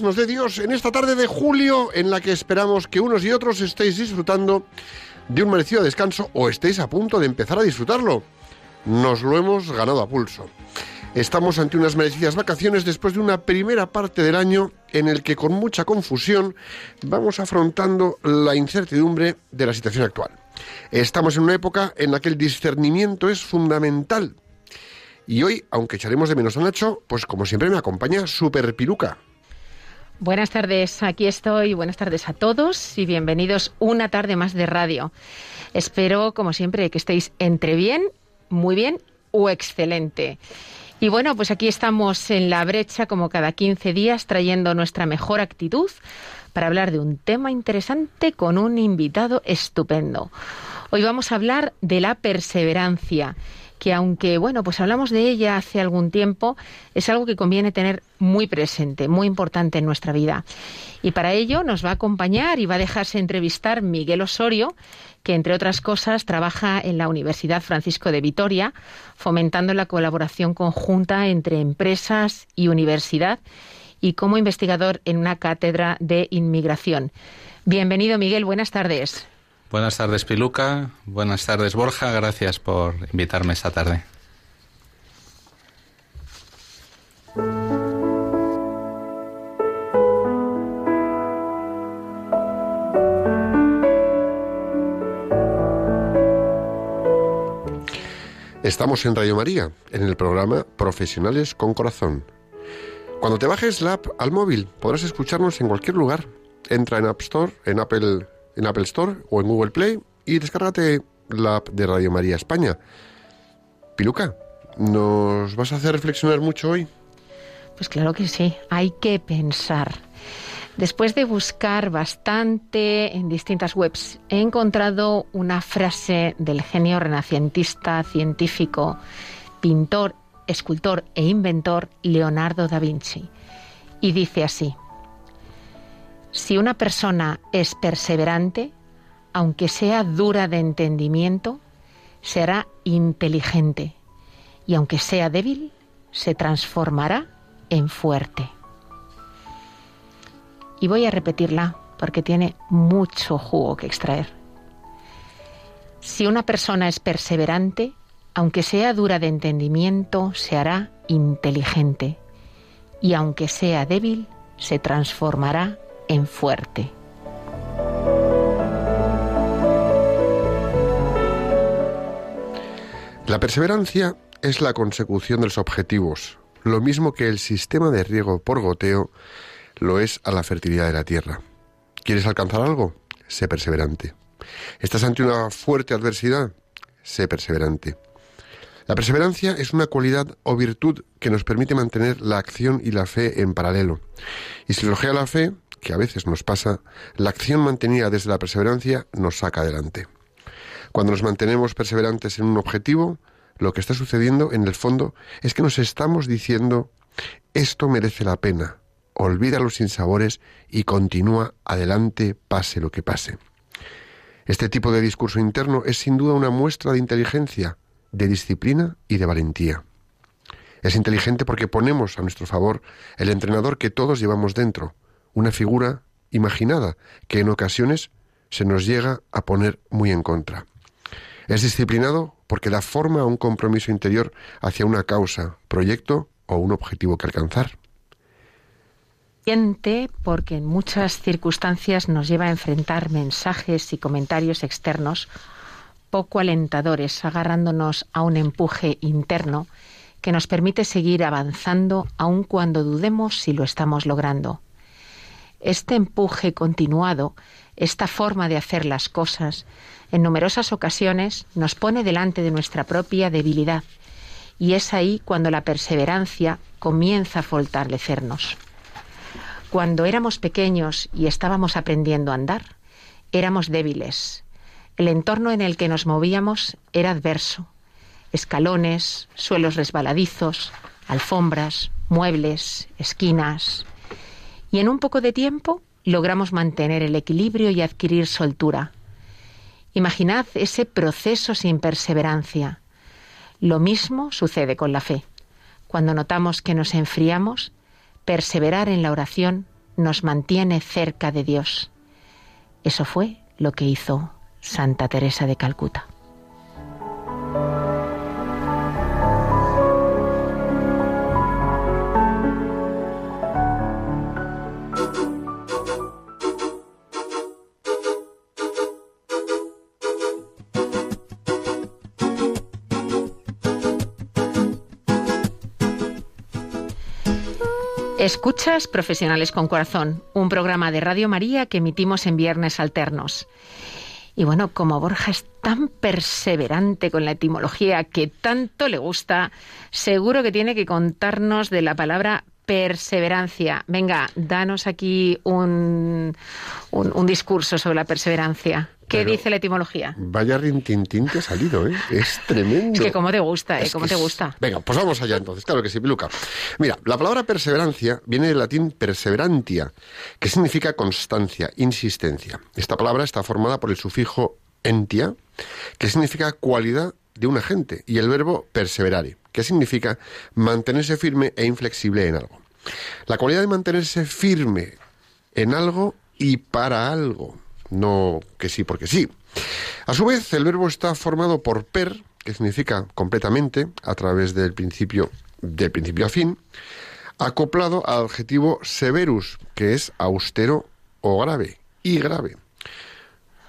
Nos dé Dios en esta tarde de julio en la que esperamos que unos y otros estéis disfrutando de un merecido descanso o estéis a punto de empezar a disfrutarlo. Nos lo hemos ganado a pulso. Estamos ante unas merecidas vacaciones después de una primera parte del año en el que con mucha confusión vamos afrontando la incertidumbre de la situación actual. Estamos en una época en la que el discernimiento es fundamental. Y hoy, aunque echaremos de menos a Nacho, pues como siempre me acompaña Super Piruca. Buenas tardes, aquí estoy. Buenas tardes a todos y bienvenidos una tarde más de radio. Espero, como siempre, que estéis entre bien, muy bien o excelente. Y bueno, pues aquí estamos en la brecha como cada 15 días trayendo nuestra mejor actitud para hablar de un tema interesante con un invitado estupendo. Hoy vamos a hablar de la perseverancia que aunque, bueno, pues hablamos de ella hace algún tiempo, es algo que conviene tener muy presente, muy importante en nuestra vida. Y para ello nos va a acompañar y va a dejarse entrevistar Miguel Osorio, que entre otras cosas trabaja en la Universidad Francisco de Vitoria, fomentando la colaboración conjunta entre empresas y universidad y como investigador en una cátedra de inmigración. Bienvenido, Miguel. Buenas tardes. Buenas tardes, Piluca. Buenas tardes, Borja. Gracias por invitarme esta tarde. Estamos en Radio María, en el programa Profesionales con Corazón. Cuando te bajes la app al móvil, podrás escucharnos en cualquier lugar. Entra en App Store, en Apple en Apple Store o en Google Play y descárgate la app de Radio María España. Piluca, ¿nos vas a hacer reflexionar mucho hoy? Pues claro que sí, hay que pensar. Después de buscar bastante en distintas webs, he encontrado una frase del genio renacentista, científico, pintor, escultor e inventor Leonardo da Vinci. Y dice así, si una persona es perseverante, aunque sea dura de entendimiento, será inteligente y aunque sea débil, se transformará en fuerte. Y voy a repetirla porque tiene mucho jugo que extraer. Si una persona es perseverante, aunque sea dura de entendimiento, se hará inteligente y aunque sea débil, se transformará en fuerte. La perseverancia es la consecución de los objetivos, lo mismo que el sistema de riego por goteo lo es a la fertilidad de la tierra. ¿Quieres alcanzar algo? Sé perseverante. ¿Estás ante una fuerte adversidad? Sé perseverante. La perseverancia es una cualidad o virtud que nos permite mantener la acción y la fe en paralelo. Y si flojea la fe, que a veces nos pasa, la acción mantenida desde la perseverancia nos saca adelante. Cuando nos mantenemos perseverantes en un objetivo, lo que está sucediendo en el fondo es que nos estamos diciendo esto merece la pena, olvida los sinsabores y continúa adelante pase lo que pase. Este tipo de discurso interno es sin duda una muestra de inteligencia, de disciplina y de valentía. Es inteligente porque ponemos a nuestro favor el entrenador que todos llevamos dentro, una figura imaginada que en ocasiones se nos llega a poner muy en contra. Es disciplinado porque da forma a un compromiso interior hacia una causa, proyecto o un objetivo que alcanzar. Porque en muchas circunstancias nos lleva a enfrentar mensajes y comentarios externos poco alentadores, agarrándonos a un empuje interno que nos permite seguir avanzando aun cuando dudemos si lo estamos logrando este empuje continuado, esta forma de hacer las cosas, en numerosas ocasiones nos pone delante de nuestra propia debilidad y es ahí cuando la perseverancia comienza a fortalecernos. Cuando éramos pequeños y estábamos aprendiendo a andar, éramos débiles. El entorno en el que nos movíamos era adverso. Escalones, suelos resbaladizos, alfombras, muebles, esquinas. Y en un poco de tiempo logramos mantener el equilibrio y adquirir soltura. Imaginad ese proceso sin perseverancia. Lo mismo sucede con la fe. Cuando notamos que nos enfriamos, perseverar en la oración nos mantiene cerca de Dios. Eso fue lo que hizo Santa Teresa de Calcuta. Escuchas Profesionales con Corazón, un programa de Radio María que emitimos en viernes alternos. Y bueno, como Borja es tan perseverante con la etimología que tanto le gusta, seguro que tiene que contarnos de la palabra perseverancia. Venga, danos aquí un, un, discurso sobre la perseverancia. ¿Qué dice la etimología? Vaya rintintín que ha salido, ¿eh? Es tremendo. Es que cómo te gusta, ¿eh? ¿Cómo te gusta? Venga, pues vamos allá entonces. Claro que sí, Piluca. Mira, la palabra perseverancia viene del latín perseverantia, que significa constancia, insistencia. Esta palabra está formada por el sufijo entia, que significa cualidad de un agente, y el verbo perseverare, que significa mantenerse firme e inflexible en algo. La cualidad de mantenerse firme en algo y para algo, no que sí porque sí. A su vez, el verbo está formado por per, que significa completamente, a través del principio, del principio a fin, acoplado al adjetivo severus, que es austero o grave, y grave,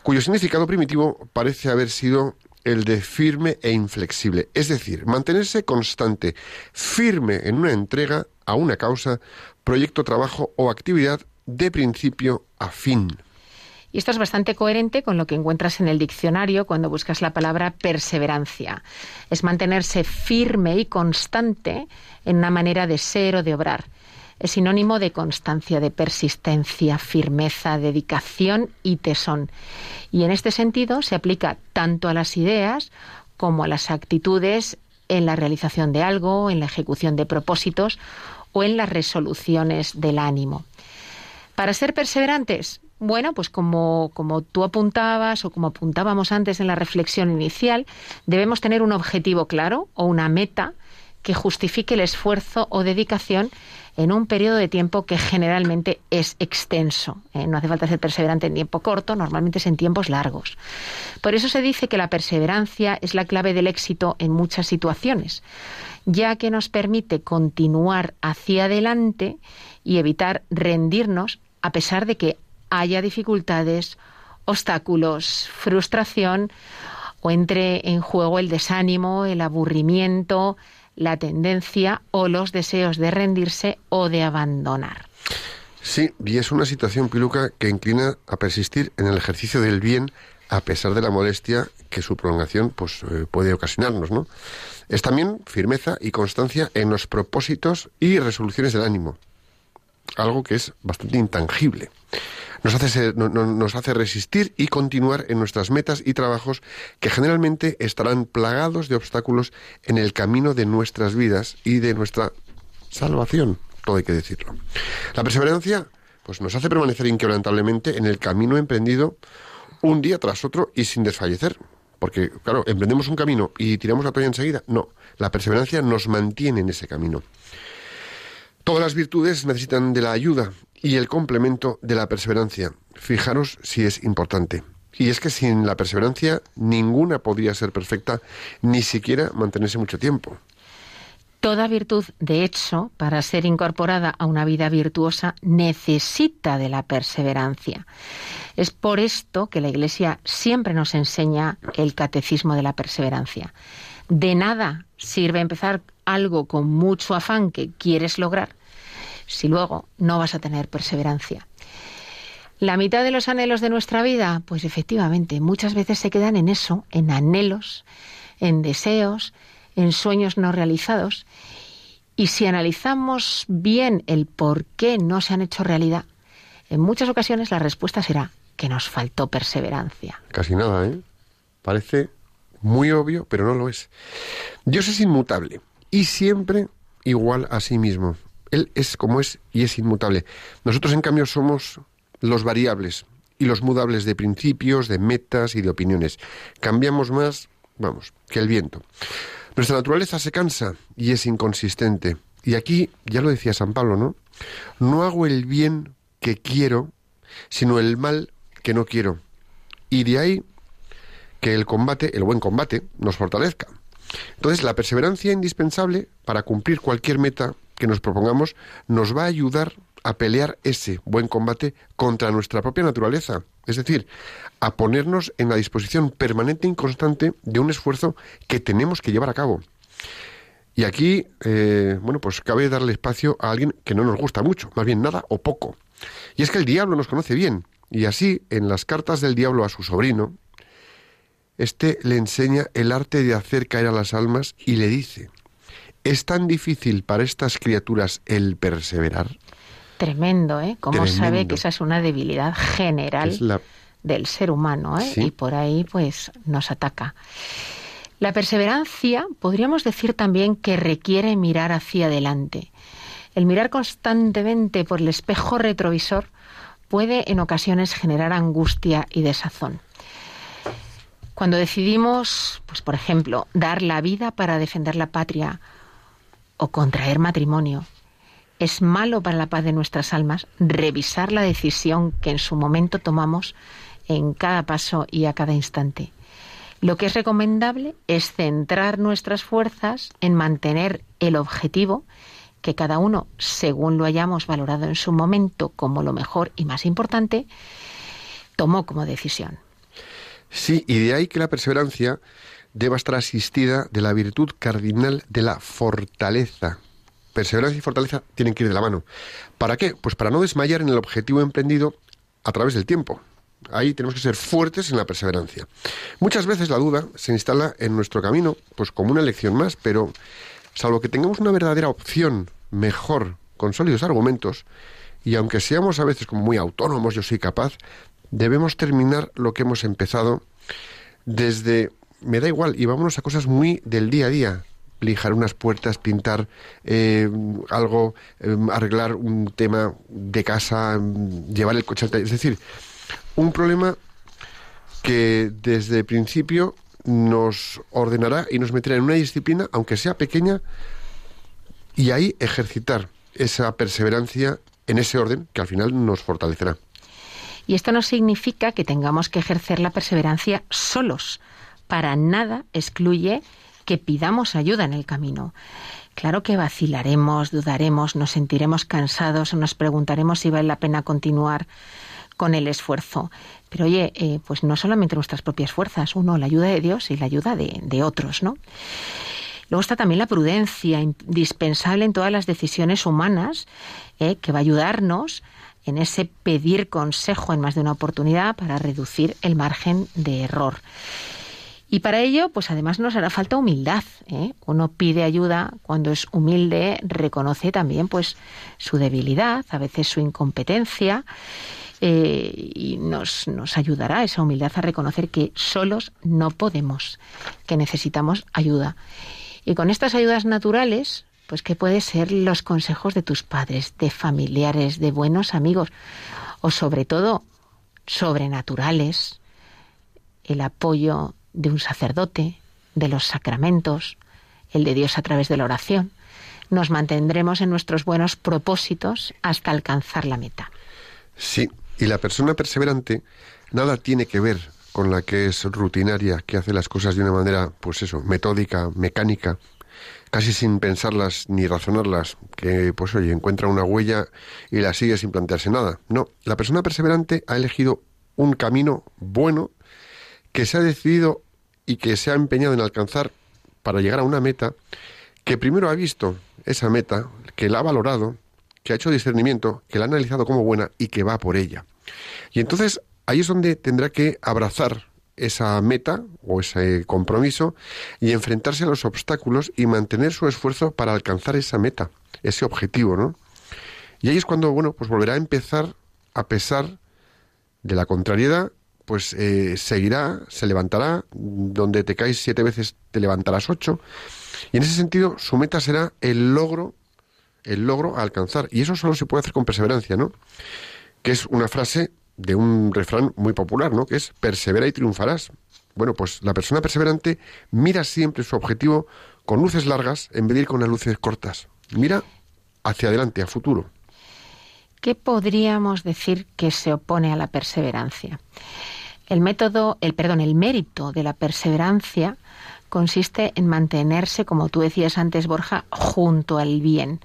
cuyo significado primitivo parece haber sido el de firme e inflexible, es decir, mantenerse constante, firme en una entrega a una causa, proyecto, trabajo o actividad de principio a fin. Y esto es bastante coherente con lo que encuentras en el diccionario cuando buscas la palabra perseverancia. Es mantenerse firme y constante en una manera de ser o de obrar. Es sinónimo de constancia, de persistencia, firmeza, dedicación y tesón. Y en este sentido se aplica tanto a las ideas como a las actitudes en la realización de algo, en la ejecución de propósitos o en las resoluciones del ánimo. Para ser perseverantes, bueno, pues como, como tú apuntabas o como apuntábamos antes en la reflexión inicial, debemos tener un objetivo claro o una meta que justifique el esfuerzo o dedicación en un periodo de tiempo que generalmente es extenso. ¿eh? No hace falta ser perseverante en tiempo corto, normalmente es en tiempos largos. Por eso se dice que la perseverancia es la clave del éxito en muchas situaciones, ya que nos permite continuar hacia adelante y evitar rendirnos a pesar de que haya dificultades, obstáculos, frustración o entre en juego el desánimo, el aburrimiento, la tendencia o los deseos de rendirse o de abandonar. Sí, y es una situación, Piluca, que inclina a persistir en el ejercicio del bien a pesar de la molestia que su prolongación pues, eh, puede ocasionarnos, ¿no? Es también firmeza y constancia en los propósitos y resoluciones del ánimo, algo que es bastante intangible nos hace, nos hace resistir y continuar en nuestras metas y trabajos que generalmente estarán plagados de obstáculos en el camino de nuestras vidas y de nuestra salvación, todo hay que decirlo. La perseverancia pues nos hace permanecer inquebrantablemente en el camino emprendido un día tras otro y sin desfallecer. Porque, claro, emprendemos un camino y tiramos la toalla enseguida. No, la perseverancia nos mantiene en ese camino. Todas las virtudes necesitan de la ayuda y el complemento de la perseverancia. Fijaros si es importante. Y es que sin la perseverancia ninguna podría ser perfecta, ni siquiera mantenerse mucho tiempo. Toda virtud, de hecho, para ser incorporada a una vida virtuosa, necesita de la perseverancia. Es por esto que la Iglesia siempre nos enseña el catecismo de la perseverancia. De nada sirve empezar algo con mucho afán que quieres lograr si luego no vas a tener perseverancia. La mitad de los anhelos de nuestra vida, pues efectivamente, muchas veces se quedan en eso, en anhelos, en deseos, en sueños no realizados. Y si analizamos bien el por qué no se han hecho realidad, en muchas ocasiones la respuesta será que nos faltó perseverancia. Casi nada, ¿eh? Parece muy obvio, pero no lo es. Dios es inmutable y siempre igual a sí mismo. Él es como es y es inmutable. Nosotros, en cambio, somos los variables y los mudables de principios, de metas y de opiniones. Cambiamos más, vamos, que el viento. Nuestra naturaleza se cansa y es inconsistente. Y aquí, ya lo decía San Pablo, ¿no? No hago el bien que quiero, sino el mal que no quiero. Y de ahí que el combate, el buen combate, nos fortalezca. Entonces, la perseverancia indispensable para cumplir cualquier meta que nos propongamos nos va a ayudar a pelear ese buen combate contra nuestra propia naturaleza, es decir, a ponernos en la disposición permanente y constante de un esfuerzo que tenemos que llevar a cabo. Y aquí, eh, bueno, pues cabe darle espacio a alguien que no nos gusta mucho, más bien nada o poco. Y es que el diablo nos conoce bien, y así, en las cartas del diablo a su sobrino, este le enseña el arte de hacer caer a las almas y le dice, ¿es tan difícil para estas criaturas el perseverar? Tremendo, ¿eh? Cómo sabe que esa es una debilidad general del ser humano, ¿eh? Y por ahí, pues, nos ataca. La perseverancia, podríamos decir también que requiere mirar hacia adelante. El mirar constantemente por el espejo retrovisor puede en ocasiones generar angustia y desazón. Cuando decidimos, pues por ejemplo, dar la vida para defender la patria o contraer matrimonio, es malo para la paz de nuestras almas revisar la decisión que en su momento tomamos en cada paso y a cada instante. Lo que es recomendable es centrar nuestras fuerzas en mantener el objetivo que cada uno, según lo hayamos valorado en su momento como lo mejor y más importante, tomó como decisión. Sí, y de ahí que la perseverancia deba estar asistida de la virtud cardinal de la fortaleza, perseverancia y fortaleza tienen que ir de la mano. ¿Para qué? Pues para no desmayar en el objetivo emprendido a través del tiempo. Ahí tenemos que ser fuertes en la perseverancia. Muchas veces la duda se instala en nuestro camino, pues como una elección más, pero salvo que tengamos una verdadera opción mejor, con sólidos argumentos, y aunque seamos a veces como muy autónomos, yo soy capaz, debemos terminar lo que hemos empezado desde me da igual y vámonos a cosas muy del día a día lijar unas puertas, pintar eh, algo, eh, arreglar un tema de casa, llevar el coche. Es decir, un problema que desde el principio nos ordenará y nos meterá en una disciplina, aunque sea pequeña, y ahí ejercitar esa perseverancia en ese orden que al final nos fortalecerá. Y esto no significa que tengamos que ejercer la perseverancia solos. Para nada excluye que pidamos ayuda en el camino. Claro que vacilaremos, dudaremos, nos sentiremos cansados, nos preguntaremos si vale la pena continuar con el esfuerzo. Pero oye, eh, pues no solamente nuestras propias fuerzas, uno, la ayuda de Dios y la ayuda de, otros, ¿no? Luego está también la prudencia, indispensable en todas las decisiones humanas, eh, que va a ayudarnos en ese pedir consejo en más de una oportunidad para reducir el margen de error. Y para ello, pues además nos hará falta humildad. ¿eh? Uno pide ayuda cuando es humilde, reconoce también pues su debilidad, a veces su incompetencia. Eh, y nos, nos ayudará esa humildad a reconocer que solos no podemos, que necesitamos ayuda. Y con estas ayudas naturales, pues que puede ser los consejos de tus padres, de familiares, de buenos amigos, o sobre todo sobrenaturales, el apoyo de un sacerdote, de los sacramentos, el de Dios a través de la oración. Nos mantendremos en nuestros buenos propósitos hasta alcanzar la meta. Sí, y la persona perseverante nada tiene que ver con la que es rutinaria, que hace las cosas de una manera, pues eso, metódica, mecánica, casi sin pensarlas ni razonarlas, que pues oye, encuentra una huella y la sigue sin plantearse nada. No, la persona perseverante ha elegido un camino bueno que se ha decidido y que se ha empeñado en alcanzar para llegar a una meta, que primero ha visto esa meta, que la ha valorado, que ha hecho discernimiento, que la ha analizado como buena y que va por ella. Y entonces ahí es donde tendrá que abrazar esa meta o ese compromiso y enfrentarse a los obstáculos y mantener su esfuerzo para alcanzar esa meta, ese objetivo, ¿no? Y ahí es cuando, bueno, pues volverá a empezar a pesar de la contrariedad, pues eh, seguirá, se levantará, donde te caes siete veces te levantarás ocho, y en ese sentido su meta será el logro, el logro a alcanzar, y eso solo se puede hacer con perseverancia, ¿no? Que es una frase de un refrán muy popular, ¿no? Que es persevera y triunfarás. Bueno, pues la persona perseverante mira siempre su objetivo con luces largas en vez de ir con las luces cortas. Mira hacia adelante, a futuro. ¿Qué podríamos decir que se opone a la perseverancia? El método, el perdón, el mérito de la perseverancia consiste en mantenerse, como tú decías antes, Borja, junto al bien,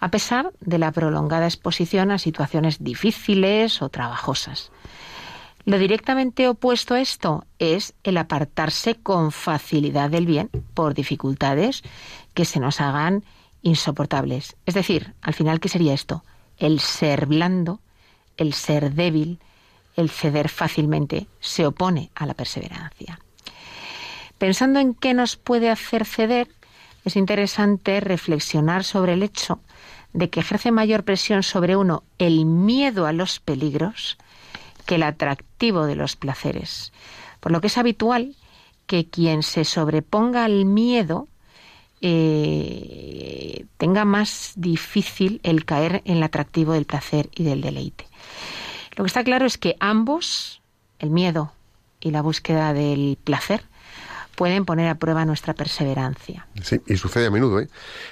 a pesar de la prolongada exposición a situaciones difíciles o trabajosas. Lo directamente opuesto a esto es el apartarse con facilidad del bien por dificultades que se nos hagan insoportables. Es decir, al final, ¿qué sería esto? El ser blando, el ser débil, el ceder fácilmente, se opone a la perseverancia. Pensando en qué nos puede hacer ceder, es interesante reflexionar sobre el hecho de que ejerce mayor presión sobre uno el miedo a los peligros que el atractivo de los placeres. Por lo que es habitual que quien se sobreponga al miedo eh, tenga más difícil el caer en el atractivo del placer y del deleite. Lo que está claro es que ambos, el miedo y la búsqueda del placer, pueden poner a prueba nuestra perseverancia. Sí, y sucede a menudo, ¿eh?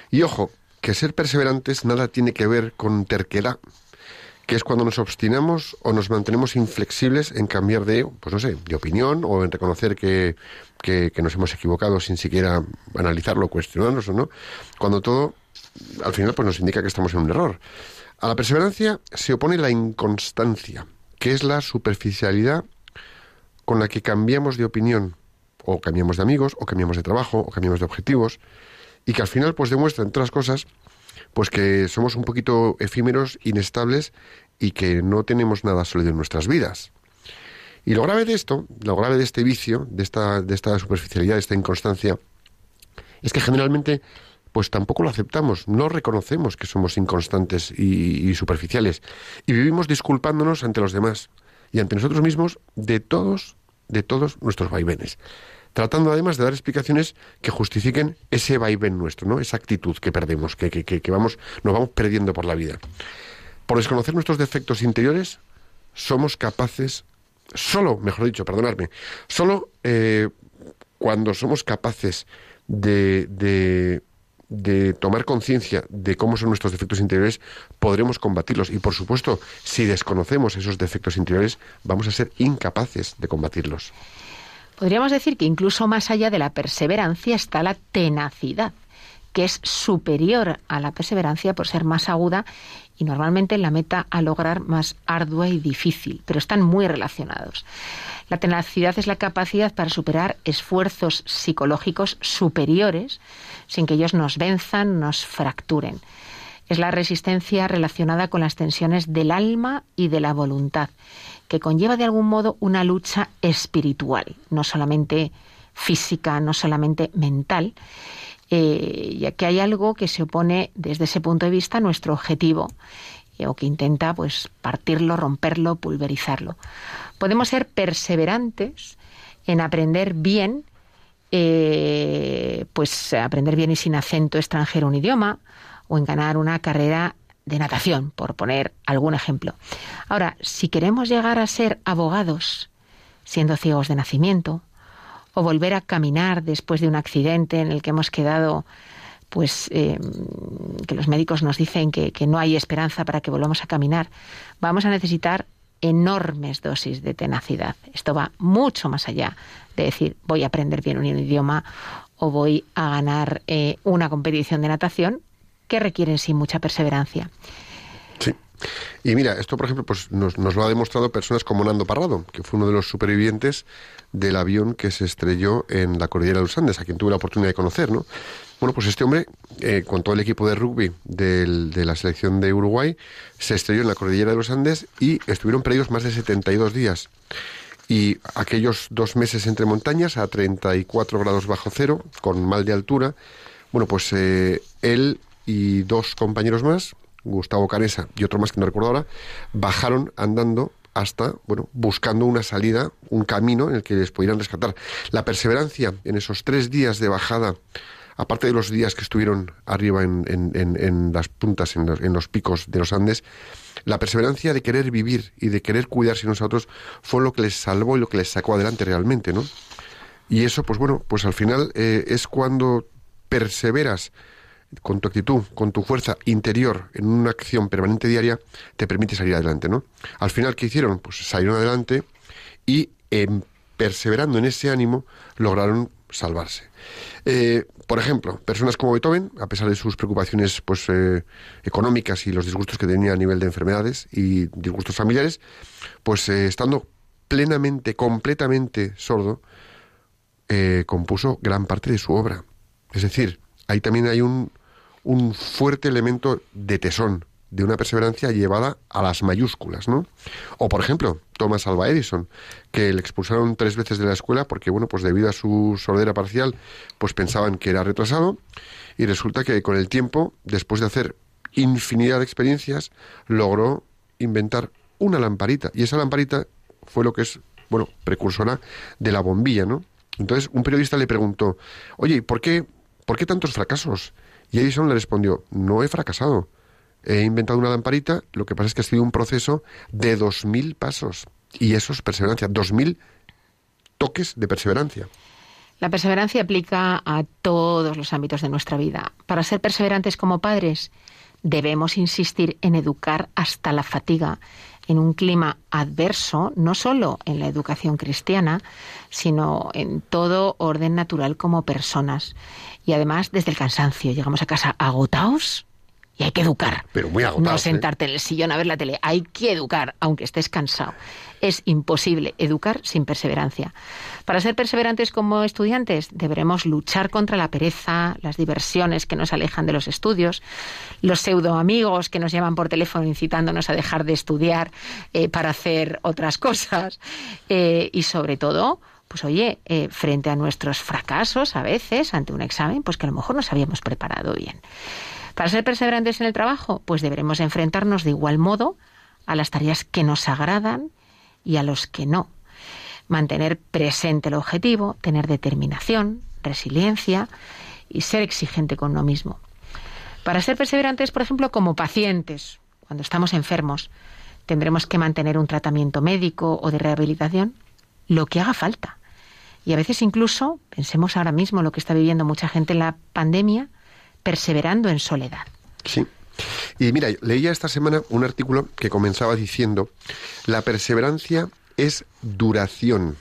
Y ojo, que ser perseverantes nada tiene que ver con terquedad, que es cuando nos obstinamos o nos mantenemos inflexibles en cambiar de, pues no sé, de opinión o en reconocer que, que, nos hemos equivocado sin siquiera analizarlo, cuestionarnos o no, cuando todo al final pues nos indica que estamos en un error. A la perseverancia se opone la inconstancia, que es la superficialidad con la que cambiamos de opinión, o cambiamos de amigos, o cambiamos de trabajo, o cambiamos de objetivos, y que al final pues demuestra, entre otras cosas, pues que somos un poquito efímeros, inestables y que no tenemos nada sólido en nuestras vidas. Y lo grave de esto, lo grave de este vicio, de esta, de esta superficialidad, de esta inconstancia, es que generalmente pues tampoco lo aceptamos, no reconocemos que somos inconstantes y, superficiales y vivimos disculpándonos ante los demás y ante nosotros mismos de todos, de todos nuestros vaivenes tratando además de dar explicaciones que justifiquen ese vaivén nuestro, ¿no? Esa actitud que perdemos, que, que, que vamos, nos vamos perdiendo por la vida. Por desconocer nuestros defectos interiores, somos capaces, solo, mejor dicho, perdonadme, solo eh, cuando somos capaces de, de, de tomar conciencia de cómo son nuestros defectos interiores, podremos combatirlos. Y por supuesto, si desconocemos esos defectos interiores, vamos a ser incapaces de combatirlos. Podríamos decir que incluso más allá de la perseverancia está la tenacidad, que es superior a la perseverancia por ser más aguda y normalmente la meta a lograr más ardua y difícil, pero están muy relacionados. La tenacidad es la capacidad para superar esfuerzos psicológicos superiores sin que ellos nos venzan, nos fracturen. Es la resistencia relacionada con las tensiones del alma y de la voluntad que conlleva de algún modo una lucha espiritual, no solamente física, no solamente mental, eh, ya que hay algo que se opone desde ese punto de vista a nuestro objetivo eh, o que intenta pues partirlo, romperlo, pulverizarlo. Podemos ser perseverantes en aprender bien, eh, pues aprender bien y sin acento extranjero un idioma, o en ganar una carrera de natación, por poner algún ejemplo. Ahora, si queremos llegar a ser abogados, siendo ciegos de nacimiento, o volver a caminar después de un accidente en el que hemos quedado, pues em, que los médicos nos dicen que, no hay esperanza para que volvamos a caminar, vamos a necesitar enormes dosis de tenacidad. Esto va mucho más allá de decir voy a aprender bien un idioma o voy a ganar eh, una competición de natación, que requieren sí mucha perseverancia. Y mira, esto por ejemplo pues nos, lo ha demostrado personas como Nando Parrado, que fue uno de los supervivientes del avión que se estrelló en la cordillera de los Andes, a quien tuve la oportunidad de conocer, ¿no? Bueno, pues este hombre, eh, con todo el equipo de rugby de la selección de Uruguay, se estrelló en la cordillera de los Andes y estuvieron perdidos más de 72 días. Y aquellos dos meses entre montañas, a 34 grados bajo cero, con mal de altura, bueno, pues eh, él y dos compañeros más, Gustavo Canesa y otro más que no recuerdo ahora, bajaron andando hasta, bueno, buscando una salida, un camino en el que les pudieran rescatar. La perseverancia en esos tres días de bajada, aparte de los días que estuvieron arriba en, en, las puntas, en los, en los, picos de los Andes, la perseverancia de querer vivir y de querer cuidarse unos a otros fue lo que les salvó y lo que les sacó adelante realmente, ¿no? Y eso, pues bueno, pues al final eh, es cuando perseveras con tu actitud, con tu fuerza interior en una acción permanente diaria, te permite salir adelante, ¿no? Al final, ¿qué hicieron? Pues salieron adelante y perseverando en ese ánimo lograron salvarse. Eh, por ejemplo, personas como Beethoven, a pesar de sus preocupaciones pues, eh, económicas y los disgustos que tenía a nivel de enfermedades y disgustos familiares, pues eh, estando plenamente, completamente sordo, compuso gran parte de su obra. Es decir, ahí también hay un, un fuerte elemento de tesón, de una perseverancia llevada a las mayúsculas, ¿no? O por ejemplo, Thomas Alva Edison, que le expulsaron tres veces de la escuela porque, bueno, pues debido a su sordera parcial, pues pensaban que era retrasado y resulta que con el tiempo, después de hacer infinidad de experiencias, logró inventar una lamparita y esa lamparita fue lo que es, bueno, precursora de la bombilla, ¿no? Entonces un periodista le preguntó, oye, ¿por qué, ¿por qué tantos fracasos? Y Edison le respondió, no he fracasado. He inventado una lamparita, lo que pasa es que ha sido un proceso de dos mil pasos. Y eso es perseverancia, dos mil toques de perseverancia. La perseverancia aplica a todos los ámbitos de nuestra vida. Para ser perseverantes como padres, debemos insistir en educar hasta la fatiga, en un clima adverso, no solo en la educación cristiana, sino en todo orden natural como personas. Y además desde el cansancio. Llegamos a casa agotados y hay que educar. Pero muy No ¿eh? sentarte en el sillón a ver la tele. Hay que educar, aunque estés cansado. Es imposible educar sin perseverancia. Para ser perseverantes como estudiantes, deberemos luchar contra la pereza, las diversiones que nos alejan de los estudios, los pseudo amigos que nos llaman por teléfono incitándonos a dejar de estudiar eh, para hacer otras cosas. Eh, y sobre todo, pues oye, eh, frente a nuestros fracasos a veces, ante un examen, pues que a lo mejor nos habíamos preparado bien. Para ser perseverantes en el trabajo, pues deberemos enfrentarnos de igual modo a las tareas que nos agradan y a los que no. Mantener presente el objetivo, tener determinación, resiliencia y ser exigente con uno mismo. Para ser perseverantes, por ejemplo, como pacientes, cuando estamos enfermos, tendremos que mantener un tratamiento médico o de rehabilitación, lo que haga falta. Y a veces incluso, pensemos ahora mismo lo que está viviendo mucha gente en la pandemia, perseverando en soledad. Sí. Y mira, leía esta semana un artículo que comenzaba diciendo, la perseverancia es duración.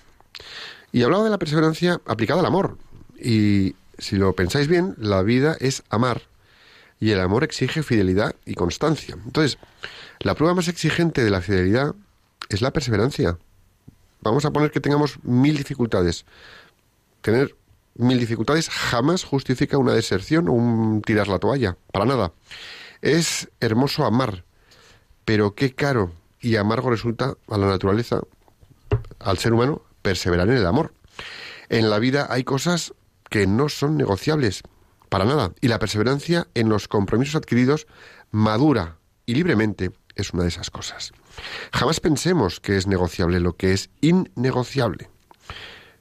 Y hablaba de la perseverancia aplicada al amor. Y si lo pensáis bien, la vida es amar. Y el amor exige fidelidad y constancia. Entonces, la prueba más exigente de la fidelidad es la perseverancia. Vamos a poner que tengamos mil dificultades. Tener mil dificultades jamás justifica una deserción o un tirar la toalla, para nada. Es hermoso amar, pero qué caro y amargo resulta a la naturaleza, al ser humano, perseverar en el amor. En la vida hay cosas que no son negociables, para nada, y la perseverancia en los compromisos adquiridos madura y libremente es una de esas cosas. Jamás pensemos que es negociable lo que es innegociable.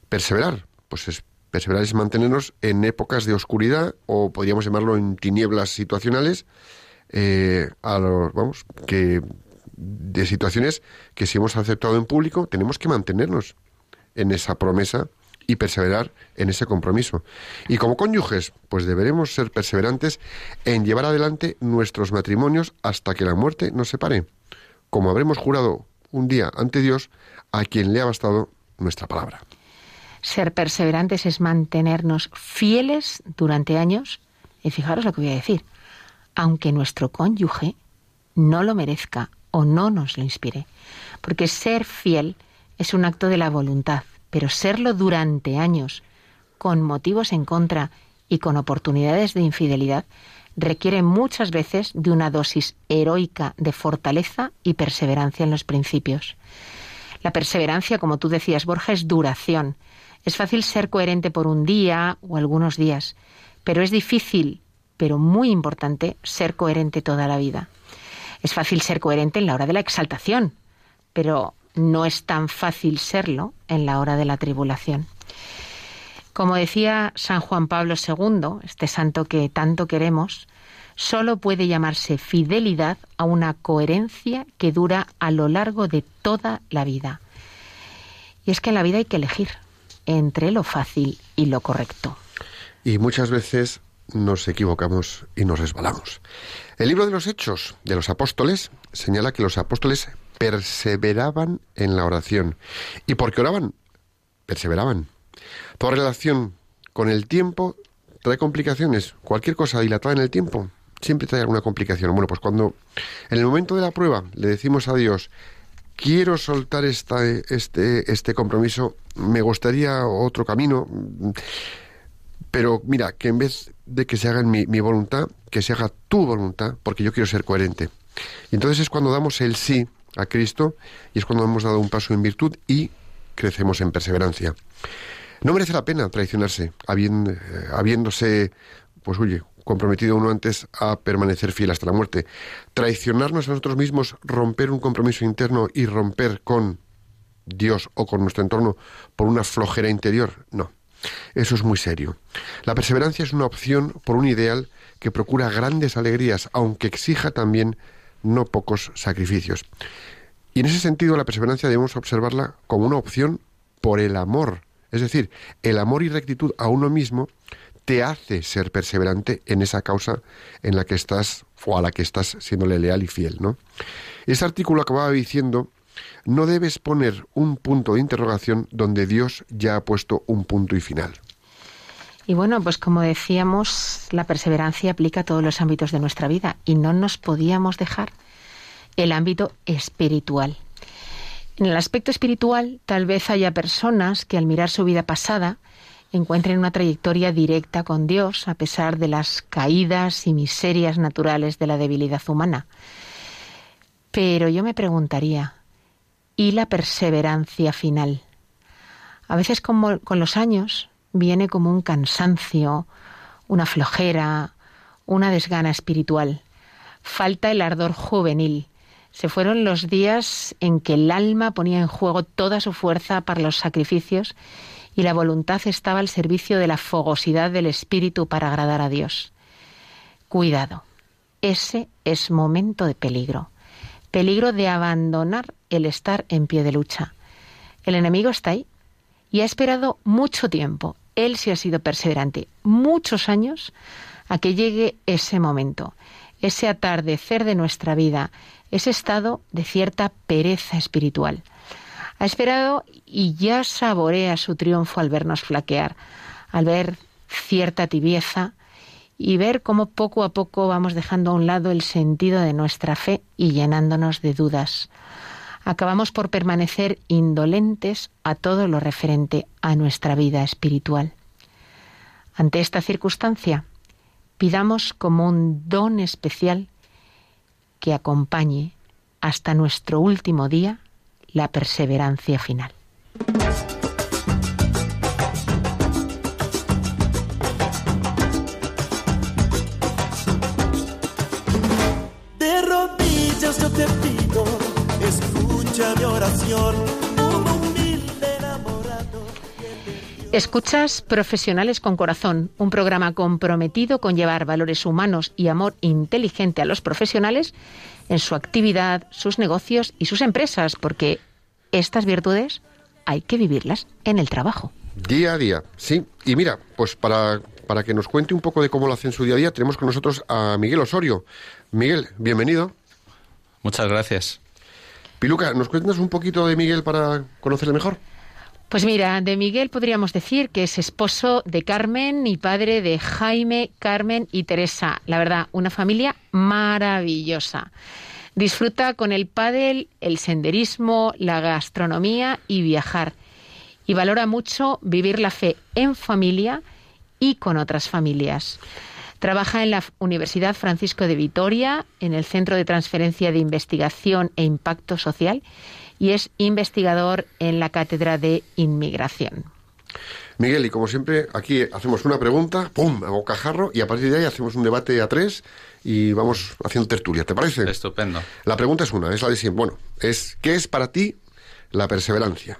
Perseverar, pues es Perseverar es mantenernos en épocas de oscuridad o podríamos llamarlo en tinieblas situacionales, eh, a los, vamos, que de situaciones que si hemos aceptado en público tenemos que mantenernos en esa promesa y perseverar en ese compromiso. Y como cónyuges, pues deberemos ser perseverantes en llevar adelante nuestros matrimonios hasta que la muerte nos separe, como habremos jurado un día ante Dios a quien le ha bastado nuestra palabra. Ser perseverantes es mantenernos fieles durante años. Y fijaros lo que voy a decir. Aunque nuestro cónyuge no lo merezca o no nos lo inspire. Porque ser fiel es un acto de la voluntad, pero serlo durante años, con motivos en contra y con oportunidades de infidelidad, requiere muchas veces de una dosis heroica de fortaleza y perseverancia en los principios. La perseverancia, como tú decías, Borja, es duración. Es fácil ser coherente por un día o algunos días, pero es difícil, pero muy importante, ser coherente toda la vida. Es fácil ser coherente en la hora de la exaltación, pero no es tan fácil serlo en la hora de la tribulación. Como decía San Juan Pablo II, este santo que tanto queremos, solo puede llamarse fidelidad a una coherencia que dura a lo largo de toda la vida. Y es que en la vida hay que elegir entre lo fácil y lo correcto. Y muchas veces nos equivocamos y nos resbalamos. El libro de los Hechos de los Apóstoles señala que los apóstoles perseveraban en la oración. ¿Y por qué oraban? Perseveraban. Por relación con el tiempo trae complicaciones. Cualquier cosa dilatada en el tiempo siempre trae alguna complicación. Bueno, pues cuando en el momento de la prueba le decimos a Dios, quiero soltar esta, este, este compromiso, me gustaría otro camino, pero mira, que en vez de que se haga mi, mi voluntad, que se haga tu voluntad, porque yo quiero ser coherente. Y entonces es cuando damos el sí a Cristo y es cuando hemos dado un paso en virtud y crecemos en perseverancia. No merece la pena traicionarse, eh, habiéndose, pues oye, comprometido uno antes a permanecer fiel hasta la muerte. Traicionarnos a nosotros mismos, romper un compromiso interno y romper con Dios o con nuestro entorno por una flojera interior, no. Eso es muy serio. La perseverancia es una opción por un ideal que procura grandes alegrías, aunque exija también no pocos sacrificios. Y en ese sentido la perseverancia debemos observarla como una opción por el amor es decir, el amor y rectitud a uno mismo te hace ser perseverante en esa causa en la que estás o a la que estás siéndole leal y fiel, ¿no? Ese artículo acababa diciendo no debes poner un punto de interrogación donde Dios ya ha puesto un punto y final. Y bueno, pues como decíamos, la perseverancia aplica a todos los ámbitos de nuestra vida y no nos podíamos dejar el ámbito espiritual. En el aspecto espiritual, tal vez haya personas que al mirar su vida pasada encuentren una trayectoria directa con Dios a pesar de las caídas y miserias naturales de la debilidad humana. Pero yo me preguntaría, ¿y la perseverancia final? A veces con los años viene como un cansancio, una flojera, una desgana espiritual. Falta el ardor juvenil, se fueron los días en que el alma ponía en juego toda su fuerza para los sacrificios y la voluntad estaba al servicio de la fogosidad del espíritu para agradar a Dios. Cuidado, ese es momento de peligro, peligro de abandonar el estar en pie de lucha. El enemigo está ahí y ha esperado mucho tiempo. Él sí ha sido perseverante, muchos años, a que llegue ese momento, ese atardecer de nuestra vida, ese estado de cierta pereza espiritual. Ha esperado y ya saborea su triunfo al vernos flaquear, al ver cierta tibieza y ver cómo poco a poco vamos dejando a un lado el sentido de nuestra fe y llenándonos de dudas. Acabamos por permanecer indolentes a todo lo referente a nuestra vida espiritual. Ante esta circunstancia, pidamos como un don especial que acompañe hasta nuestro último día la perseverancia final. De rodillas yo te pido, escucha mi oración Escuchas Profesionales con Corazón, un programa comprometido con llevar valores humanos y amor inteligente a los profesionales en su actividad, sus negocios y sus empresas, porque estas virtudes hay que vivirlas en el trabajo. Día a día, sí. Y mira, pues para, para que nos cuente un poco de cómo lo hace en su día a día, tenemos con nosotros a Miguel Osorio. Miguel, bienvenido. Muchas gracias. Piluca, ¿nos cuentas un poquito de Miguel para conocerle mejor? Pues mira, de Miguel podríamos decir que es esposo de Carmen y padre de Jaime, Carmen y Teresa. La verdad, una familia maravillosa. Disfruta con el pádel, el senderismo, la gastronomía y viajar. Y valora mucho vivir la fe en familia y con otras familias. Trabaja en la Universidad Francisco de Vitoria, en el Centro de Transferencia de Investigación e Impacto Social y es investigador en la Cátedra de Inmigración. Miguel, y como siempre, aquí hacemos una pregunta, ¡pum!, a bocajarro, y a partir de ahí hacemos un debate a tres y vamos haciendo tertulia. ¿Te parece? Estupendo. La pregunta es una, es la de siempre. Bueno, es ¿qué es para ti la perseverancia?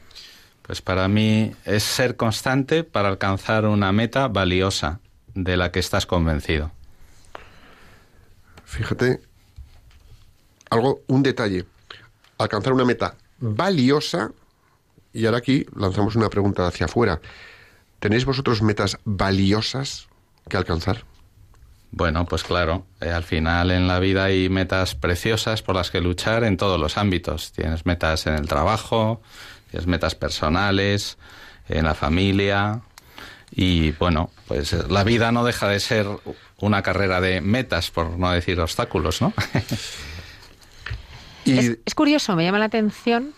Pues para mí es ser constante para alcanzar una meta valiosa de la que estás convencido. Fíjate, algo, un detalle. Alcanzar una meta valiosa, y ahora aquí lanzamos una pregunta hacia afuera. ¿Tenéis vosotros metas valiosas que alcanzar? Bueno, pues claro, eh, al final en la vida hay metas preciosas por las que luchar en todos los ámbitos. Tienes metas en el trabajo, tienes metas personales, en la familia, y bueno, pues la vida no deja de ser una carrera de metas, por no decir obstáculos, ¿no? es, curioso, me llama la atención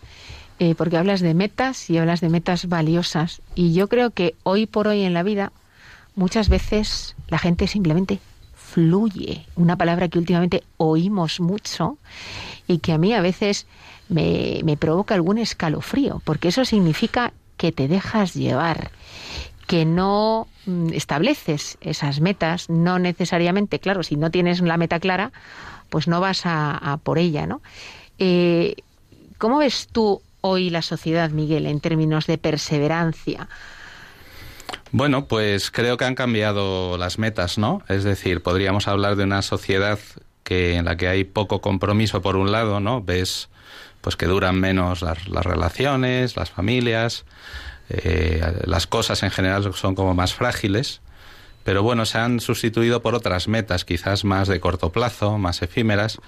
eh, porque hablas de metas y hablas de metas valiosas. Y yo creo que hoy por hoy en la vida muchas veces la gente simplemente fluye, una palabra que últimamente oímos mucho y que a mí a veces me, me provoca algún escalofrío, porque eso significa que te dejas llevar, que no mm, estableces esas metas, no necesariamente, claro, si no tienes la meta clara, pues no vas a, por ella, ¿no? Eh, ¿Cómo ves tú hoy la sociedad, Miguel, en términos de perseverancia? Bueno, pues creo que han cambiado las metas, ¿no? Es decir, podríamos hablar de una sociedad que en la que hay poco compromiso por un lado, ¿no? Ves pues que duran menos las relaciones, las familias, eh, las cosas en general son como más frágiles, pero bueno, se han sustituido por otras metas, quizás más de corto plazo, más efímeras,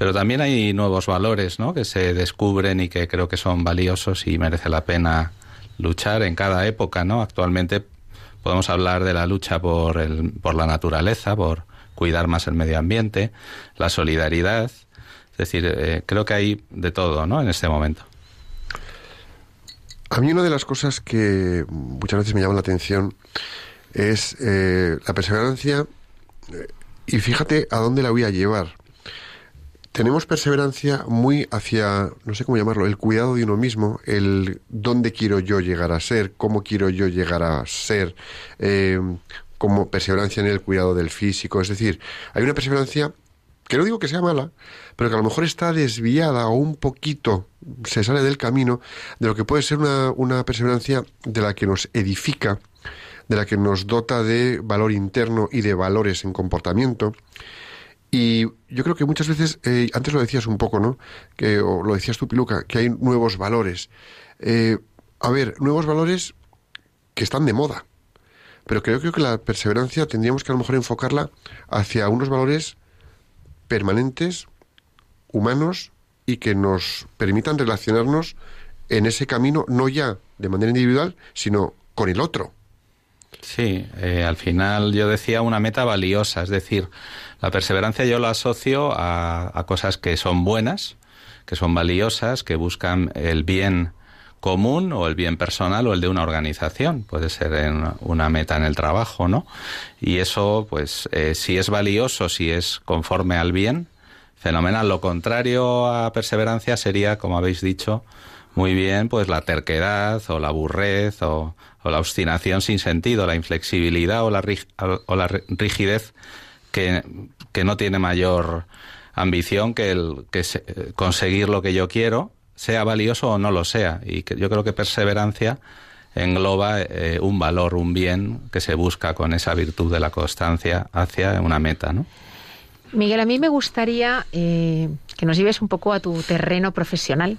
pero también hay nuevos valores ¿no? que se descubren y que creo que son valiosos y merece la pena luchar en cada época. ¿no? Actualmente podemos hablar de la lucha por, el, por la naturaleza, por cuidar más el medio ambiente, la solidaridad. Es decir, eh, creo que hay de todo ¿no? en este momento. A mí una de las cosas que muchas veces me llama la atención es eh, la perseverancia y fíjate a dónde la voy a llevar. Tenemos perseverancia muy hacia, no sé cómo llamarlo, el cuidado de uno mismo, el dónde quiero yo llegar a ser, cómo quiero yo llegar a ser, eh, como perseverancia en el cuidado del físico. Es decir, hay una perseverancia que no digo que sea mala, pero que a lo mejor está desviada o un poquito se sale del camino de lo que puede ser una, una perseverancia de la que nos edifica, de la que nos dota de valor interno y de valores en comportamiento. Y yo creo que muchas veces, eh, antes lo decías un poco, ¿no? Que, o lo decías tú, Piluca, que hay nuevos valores. Eh, a ver, nuevos valores que están de moda. Pero creo, que la perseverancia tendríamos que a lo mejor enfocarla hacia unos valores permanentes, humanos y que nos permitan relacionarnos en ese camino, no ya de manera individual, sino con el otro. Sí, eh, al final yo decía una meta valiosa, es decir, la perseverancia yo la asocio a, a cosas que son buenas, que son valiosas, que buscan el bien común o el bien personal o el de una organización. Puede ser en una meta en el trabajo, ¿no? Y eso, pues, eh, si es valioso, si es conforme al bien, fenomenal. Lo contrario a perseverancia sería, como habéis dicho, muy bien, pues la terquedad o la aburrez o, la obstinación sin sentido, la inflexibilidad o la, o la rigidez que, no tiene mayor ambición que el que conseguir lo que yo quiero sea valioso o no lo sea. Y que yo creo que perseverancia engloba eh, un valor, un bien que se busca con esa virtud de la constancia hacia una meta, ¿no? Miguel, a mí me gustaría eh, que nos lleves un poco a tu terreno profesional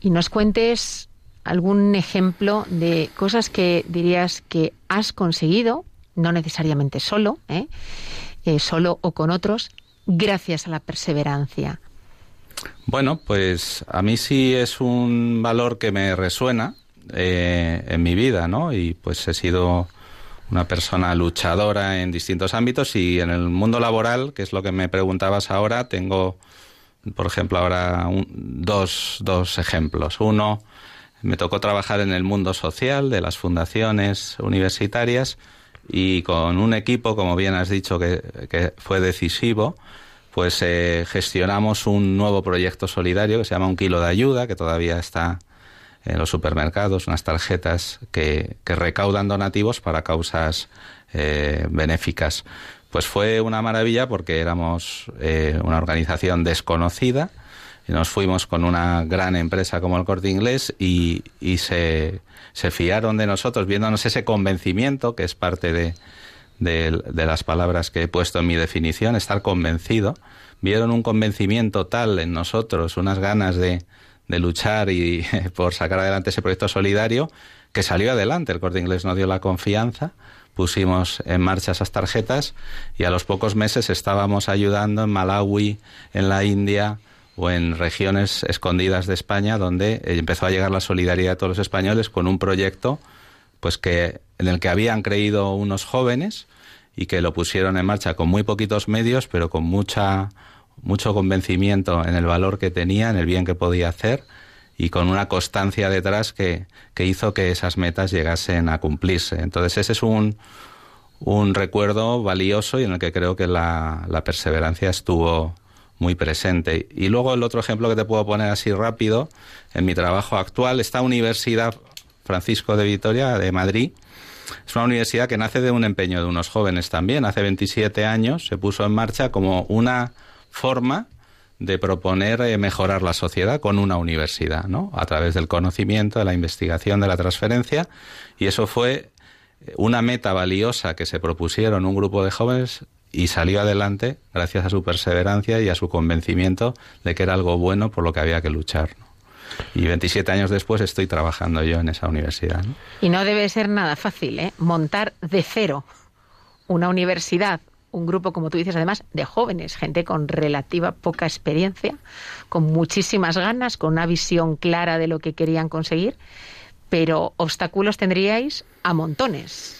y nos cuentes algún ejemplo de cosas que dirías que has conseguido, no necesariamente solo, ¿eh? Solo o con otros, gracias a la perseverancia. Bueno, pues a mí sí es un valor que me resuena eh, en mi vida, ¿no? Y pues he sido una persona luchadora en distintos ámbitos y en el mundo laboral, que es lo que me preguntabas ahora, tengo, por ejemplo, ahora dos, dos ejemplos. Uno, me tocó trabajar en el mundo social de las fundaciones universitarias y con un equipo, como bien has dicho, que, fue decisivo, pues eh, gestionamos un nuevo proyecto solidario que se llama Un Kilo de Ayuda, que todavía está en los supermercados, unas tarjetas que, que recaudan donativos para causas eh, benéficas. Pues fue una maravilla porque éramos eh, una organización desconocida nos fuimos con una gran empresa como el Corte Inglés y, y se, se fiaron de nosotros, viéndonos ese convencimiento que es parte de, de, las palabras que he puesto en mi definición, estar convencido. Vieron un convencimiento tal en nosotros, unas ganas de, de luchar y por sacar adelante ese proyecto solidario, que salió adelante. El corte inglés nos dio la confianza, pusimos en marcha esas tarjetas y a los pocos meses estábamos ayudando en Malawi, en la India o en regiones escondidas de España, donde empezó a llegar la solidaridad de todos los españoles con un proyecto pues que en el que habían creído unos jóvenes y que lo pusieron en marcha con muy poquitos medios, pero con mucha mucho convencimiento en el valor que tenía, en el bien que podía hacer y con una constancia detrás que, que hizo que esas metas llegasen a cumplirse. Entonces ese es un, un recuerdo valioso y en el que creo que la, la perseverancia estuvo muy presente. Y luego el otro ejemplo que te puedo poner así rápido, en mi trabajo actual, esta Universidad Francisco de Vitoria de Madrid, es una universidad que nace de un empeño de unos jóvenes también. Hace 27 años se puso en marcha como una forma de proponer eh, mejorar la sociedad con una universidad, ¿no? A través del conocimiento, de la investigación, de la transferencia. Y eso fue una meta valiosa que se propusieron un grupo de jóvenes y salió adelante gracias a su perseverancia y a su convencimiento de que era algo bueno por lo que había que luchar. Y 27 años después estoy trabajando yo en esa universidad. ¿no? Y no debe ser nada fácil, ¿eh? Montar de cero una universidad, un grupo, como tú dices, además, de jóvenes, gente con relativa poca experiencia, con muchísimas ganas, con una visión clara de lo que querían conseguir, pero obstáculos tendríais a montones.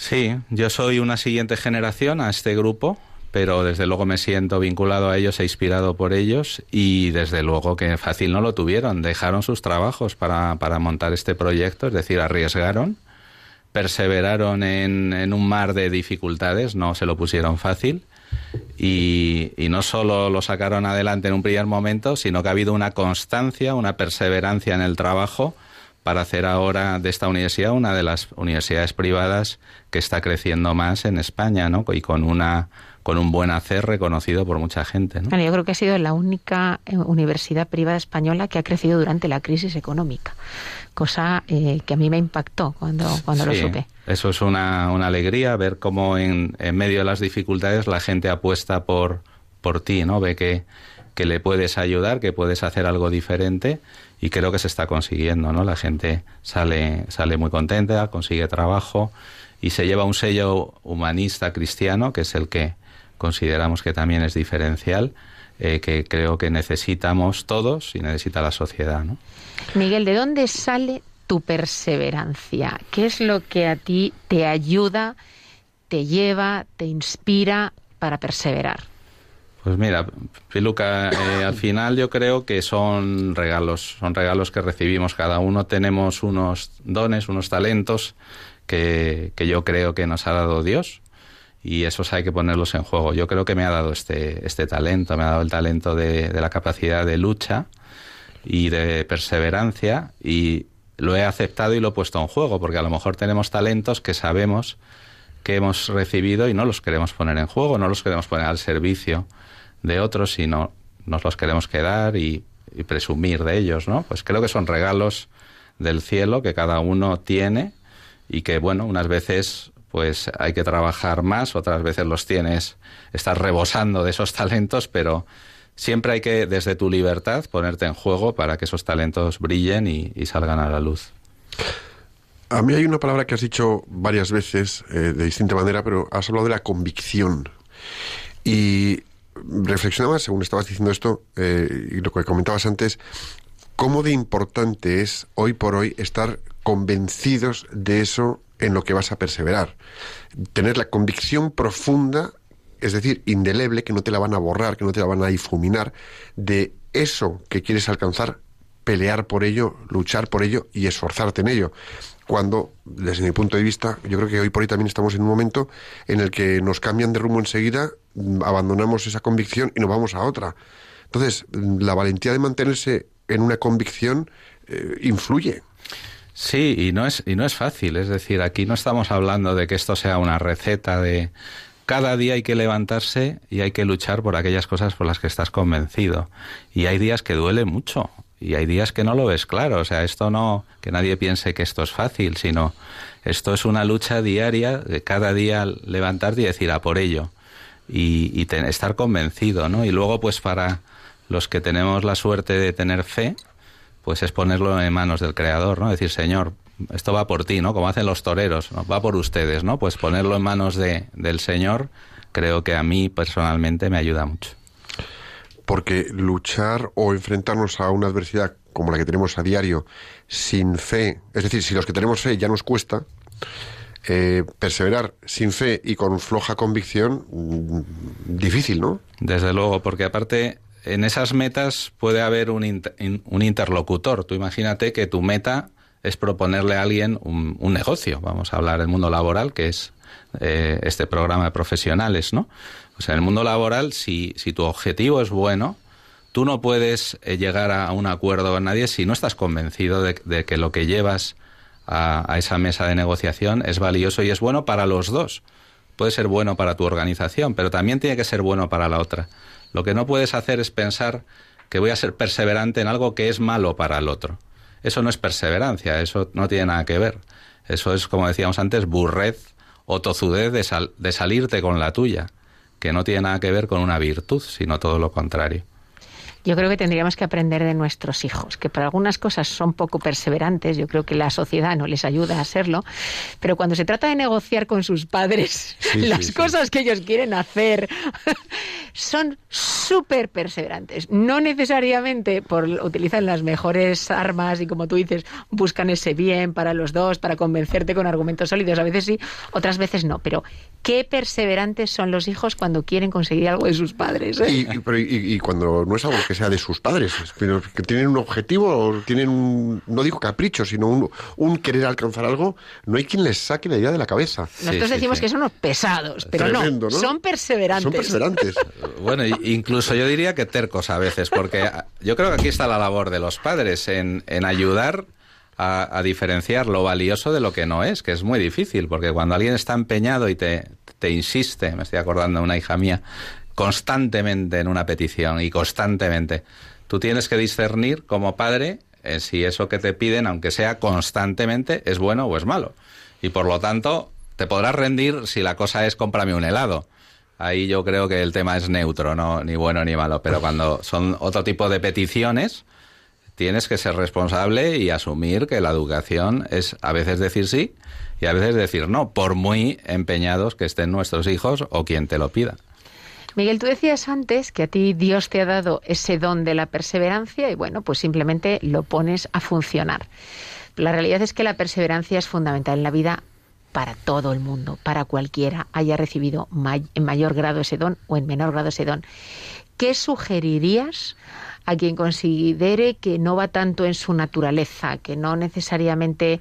Sí, yo soy una siguiente generación a este grupo, pero desde luego me siento vinculado a ellos e inspirado por ellos y desde luego que fácil no lo tuvieron, dejaron sus trabajos para, para montar este proyecto, es decir, arriesgaron, perseveraron en, en, un mar de dificultades, no se lo pusieron fácil y, y no solo lo sacaron adelante en un primer momento, sino que ha habido una constancia, una perseverancia en el trabajo para hacer ahora de esta universidad una de las universidades privadas que está creciendo más en España, ¿no? Y con una con un buen hacer reconocido por mucha gente. ¿no? Bueno, yo creo que ha sido la única eh, universidad privada española que ha crecido durante la crisis económica, cosa eh, que a mí me impactó cuando, cuando sí, lo supe. Eso es una, una alegría, ver cómo en, en, medio de las dificultades la gente apuesta por, por ti, ¿no? Ve que, que le puedes ayudar, que puedes hacer algo diferente y creo que se está consiguiendo, ¿no? La gente sale, sale muy contenta, consigue trabajo y se lleva un sello humanista cristiano, que es el que consideramos que también es diferencial, eh, que creo que necesitamos todos y necesita la sociedad. ¿no? Miguel, ¿de dónde sale tu perseverancia? ¿Qué es lo que a ti te ayuda, te lleva, te inspira para perseverar? Pues mira, Piluca, eh, al final yo creo que son regalos, son regalos que recibimos. Cada uno tenemos unos dones, unos talentos que, que yo creo que nos ha dado Dios y esos hay que ponerlos en juego. Yo creo que me ha dado este, este talento, me ha dado el talento de, de, la capacidad de lucha y de perseverancia y lo he aceptado y lo he puesto en juego, porque a lo mejor tenemos talentos que sabemos que hemos recibido y no los queremos poner en juego, no los queremos poner al servicio de otros, sino nos los queremos quedar y, y presumir de ellos, ¿no? Pues creo que son regalos del cielo que cada uno tiene y que, bueno, unas veces pues hay que trabajar más, otras veces los tienes, estás rebosando de esos talentos, pero siempre hay que, desde tu libertad, ponerte en juego para que esos talentos brillen y, y salgan a la luz. A mí hay una palabra que has dicho varias veces, eh, de distinta manera, pero has hablado de la convicción. Y reflexionaba, según estabas diciendo esto, eh, y lo que comentabas antes, cómo de importante es hoy por hoy estar convencidos de eso en lo que vas a perseverar. Tener la convicción profunda, es decir, indeleble, que no te la van a borrar, que no te la van a difuminar, de eso que quieres alcanzar, pelear por ello, luchar por ello y esforzarte en ello. Cuando, desde mi punto de vista, yo creo que hoy por hoy también estamos en un momento en el que nos cambian de rumbo enseguida, mm, abandonamos esa convicción y nos vamos a otra. Entonces, mm, la valentía de mantenerse en una convicción eh, influye. Sí, y no es y no es fácil, es decir, aquí no estamos hablando de que esto sea una receta de cada día hay que levantarse y hay que luchar por aquellas cosas por las que estás convencido. Y hay días que duele mucho y hay días que no lo ves claro. O sea, esto no, que nadie piense que esto es fácil, sino esto es una lucha diaria de cada día levantarte y decir a por ello y, estar convencido, ¿no? Y luego, pues para los que tenemos la suerte de tener fe, pues es ponerlo en manos del Creador, ¿no? Decir, Señor, esto va por ti, ¿no? Como hacen los toreros, va por ustedes, ¿no? Pues ponerlo en manos de, del Señor creo que a mí personalmente me ayuda mucho. Porque luchar o enfrentarnos a una adversidad como la que tenemos a diario sin fe, es decir, si los que tenemos fe ya nos cuesta, eh, perseverar sin fe y con floja convicción, mm, difícil, ¿no? Desde luego, porque aparte en esas metas puede haber un, un interlocutor. Tú imagínate que tu meta es proponerle a alguien un, negocio. Vamos a hablar del mundo laboral, que es eh, este programa de profesionales, ¿no? En el mundo laboral, si, si tu objetivo es bueno, tú no puedes eh, llegar a un acuerdo con nadie si no estás convencido de, que lo que llevas a, a, esa mesa de negociación es valioso y es bueno para los dos. Puede ser bueno para tu organización, pero también tiene que ser bueno para la otra. Lo que no puedes hacer es pensar que voy a ser perseverante en algo que es malo para el otro. Eso no es perseverancia, eso no tiene nada que ver. Eso es, como decíamos antes, burrez o tozudez de, de salirte con la tuya, que no tiene nada que ver con una virtud, sino todo lo contrario. Yo creo que tendríamos que aprender de nuestros hijos, que para algunas cosas son poco perseverantes, yo creo que la sociedad no les ayuda a serlo, pero cuando se trata de negociar con sus padres las cosas que ellos quieren hacer, son súper perseverantes. No necesariamente por utilizan las mejores armas y como tú dices, buscan ese bien para los dos, para convencerte con argumentos sólidos. A veces sí, otras veces no. Pero qué perseverantes son los hijos cuando quieren conseguir algo de sus padres. ¿eh? Y, cuando no es algo que sea de sus padres, pero que tienen un objetivo, tienen un, no digo capricho, sino un, querer alcanzar algo, no hay quien les saque la idea de la cabeza. Nosotros decimos que son unos pesados, pero no, son perseverantes. Son perseverantes. bueno, incluso yo diría que tercos a veces, porque yo creo que aquí está la labor de los padres en, en ayudar a, diferenciar lo valioso de lo que no es, que es muy difícil, porque cuando alguien está empeñado y te, te insiste, me estoy acordando de una hija mía, constantemente en una petición y constantemente, tú tienes que discernir como padre eh, si eso que te piden, aunque sea constantemente, es bueno o es malo. Y por lo tanto, te podrás rendir si la cosa es cómprame un helado ahí yo creo que el tema es neutro, no ni bueno ni malo. Pero cuando son otro tipo de peticiones, tienes que ser responsable y asumir que la educación es a veces decir sí y a veces decir no, por muy empeñados que estén nuestros hijos o quien te lo pida. Miguel, tú decías antes que a ti Dios te ha dado ese don de la perseverancia y bueno, pues simplemente lo pones a funcionar. La realidad es que la perseverancia es fundamental en la vida para todo el mundo, para cualquiera haya recibido en mayor grado ese don o en menor grado ese don. ¿Qué sugerirías a quien considere que no va tanto en su naturaleza, que no necesariamente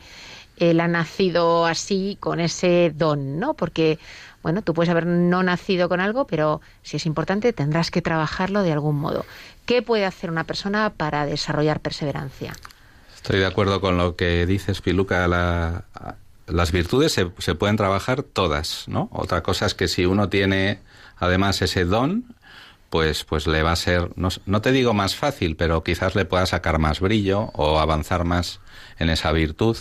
él ha nacido así con ese don, ¿no? Porque bueno, tú puedes haber no nacido con algo, pero si es importante tendrás que trabajarlo de algún modo. ¿Qué puede hacer una persona para desarrollar perseverancia? Estoy de acuerdo con lo que dices, Piluca. La, las virtudes se, pueden trabajar todas, ¿no? Otra cosa es que si uno tiene además ese don, pues, pues le va a ser, no te digo más fácil, pero quizás le pueda sacar más brillo o avanzar más en esa virtud,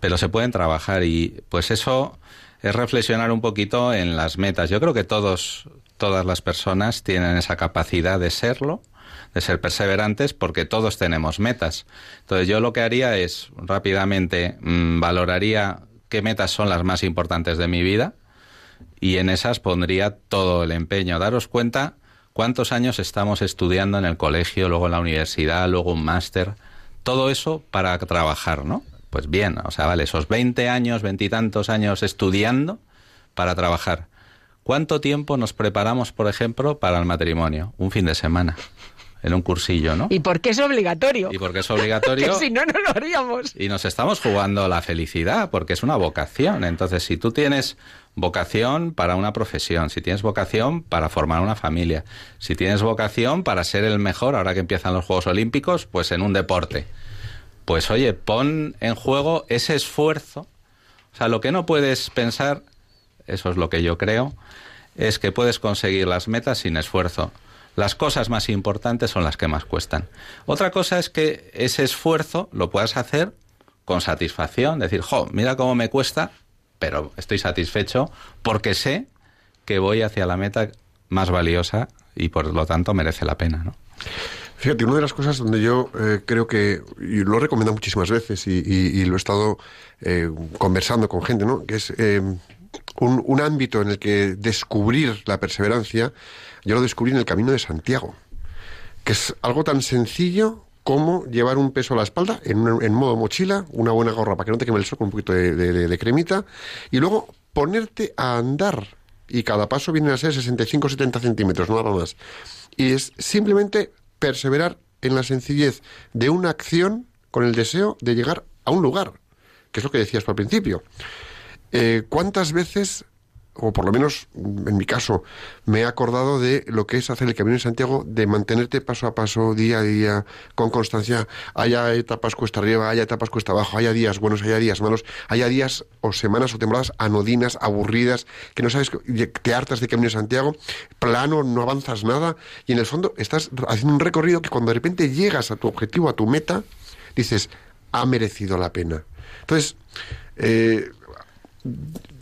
pero se pueden trabajar y pues eso es reflexionar un poquito en las metas. Yo creo que todos, todas las personas tienen esa capacidad de serlo, de ser perseverantes porque todos tenemos metas. Entonces yo lo que haría es rápidamente mm, valoraría qué metas son las más importantes de mi vida y en esas pondría todo el empeño. Daros cuenta cuántos años estamos estudiando en el colegio, luego en la universidad, luego un máster, todo eso para trabajar, ¿no? Pues bien, o sea, vale, esos 20 años, veintitantos años estudiando para trabajar. ¿Cuánto tiempo nos preparamos, por ejemplo, para el matrimonio? Un fin de semana. en un cursillo, ¿no? ¿Y por qué es obligatorio? Y porque es obligatorio. si no, no lo haríamos. Y nos estamos jugando la felicidad, porque es una vocación. Entonces, si tú tienes vocación para una profesión, si tienes vocación para formar una familia, si tienes vocación para ser el mejor, ahora que empiezan los Juegos Olímpicos, pues en un deporte. Pues oye, pon en juego ese esfuerzo. O sea, lo que no puedes pensar, eso es lo que yo creo, es que puedes conseguir las metas sin esfuerzo. Las cosas más importantes son las que más cuestan. Otra cosa es que ese esfuerzo lo puedas hacer con satisfacción, decir, jo, mira cómo me cuesta, pero estoy satisfecho porque sé que voy hacia la meta más valiosa y por lo tanto merece la pena, ¿no? Fíjate, una de las cosas donde yo eh, creo que, y lo he recomendado muchísimas veces y, lo he estado eh, conversando con gente, ¿no? Que es eh, un, ámbito en el que descubrir la perseverancia, yo lo descubrí en el Camino de Santiago, que es algo tan sencillo como llevar un peso a la espalda en, modo mochila, una buena gorra para que no te queme el sol con un poquito de, cremita, y luego ponerte a andar. Y cada paso viene a ser 65-70 centímetros, no nada más. Y es simplemente perseverar en la sencillez de una acción con el deseo de llegar a un lugar, que es lo que decías al principio. Eh, ¿Cuántas veces o por lo menos en mi caso, me he acordado de lo que es hacer el Camino de Santiago, de mantenerte paso a paso, día a día, con constancia. Haya etapas cuesta arriba, haya etapas cuesta abajo, haya días buenos, haya días malos, haya días o semanas o temporadas anodinas, aburridas, que no sabes, te hartas de Camino de Santiago, plano, no avanzas nada, y en el fondo estás haciendo un recorrido que cuando de repente llegas a tu objetivo, a tu meta, dices, ha merecido la pena. Entonces, eh,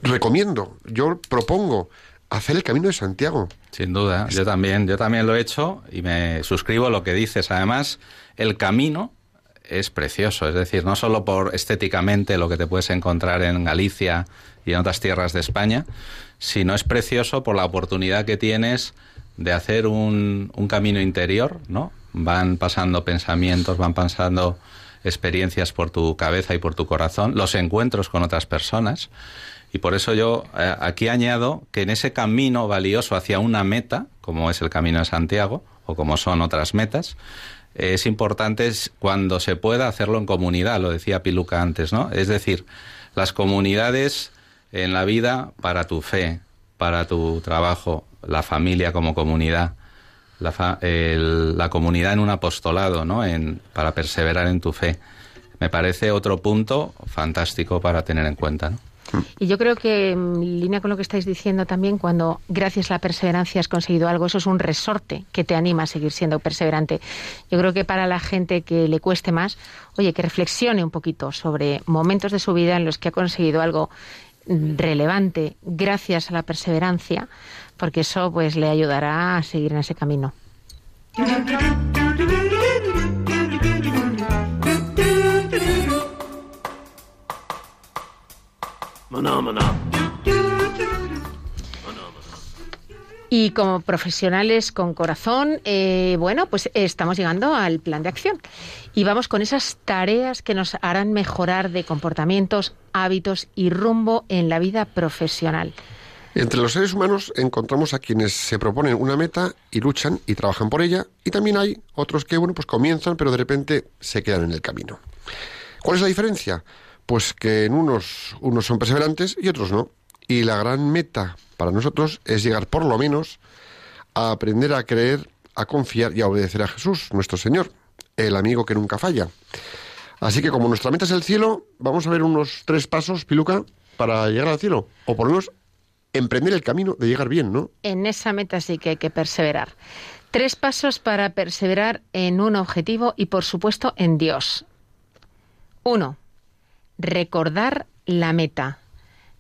recomiendo, yo propongo hacer el camino de Santiago. Sin duda, yo también, yo también lo he hecho y me suscribo a lo que dices. Además, el camino es precioso, es decir, no solo por estéticamente lo que te puedes encontrar en Galicia y en otras tierras de España, sino es precioso por la oportunidad que tienes de hacer un, un camino interior, ¿no? Van pasando pensamientos, van pasando experiencias por tu cabeza y por tu corazón, los encuentros con otras personas. Y por eso yo eh, aquí añado que en ese camino valioso hacia una meta, como es el Camino de Santiago o como son otras metas, es importante cuando se pueda hacerlo en comunidad, lo decía Piluca antes, ¿no? Es decir, las comunidades en la vida para tu fe, para tu trabajo, la familia como comunidad, la, comunidad en un apostolado, ¿no? En, para perseverar en tu fe. Me parece otro punto fantástico para tener en cuenta, ¿no? Y yo creo que, en línea con lo que estáis diciendo también, cuando gracias a la perseverancia has conseguido algo, eso es un resorte que te anima a seguir siendo perseverante. Yo creo que para la gente que le cueste más, oye, que reflexione un poquito sobre momentos de su vida en los que ha conseguido algo relevante gracias a la perseverancia, porque eso pues le ayudará a seguir en ese camino. Y como profesionales con corazón, eh, bueno, pues estamos llegando al plan de acción. Y vamos con esas tareas que nos harán mejorar de comportamientos, hábitos y rumbo en la vida profesional. Entre los seres humanos encontramos a quienes se proponen una meta y luchan y trabajan por ella, y también hay otros que, bueno, pues comienzan, pero de repente se quedan en el camino. ¿Cuál es la diferencia? Pues que en unos, unos son perseverantes y otros no. Y la gran meta para nosotros es llegar por lo menos a aprender a creer, a confiar y a obedecer a Jesús, nuestro Señor, el amigo que nunca falla. Así que como nuestra meta es el cielo, vamos a ver unos tres pasos, Piluca, para llegar al cielo. O por lo menos emprender el camino de llegar bien, ¿no? En esa meta sí que hay que perseverar. Tres pasos para perseverar en un objetivo y, por supuesto, en Dios. Uno, recordar la meta.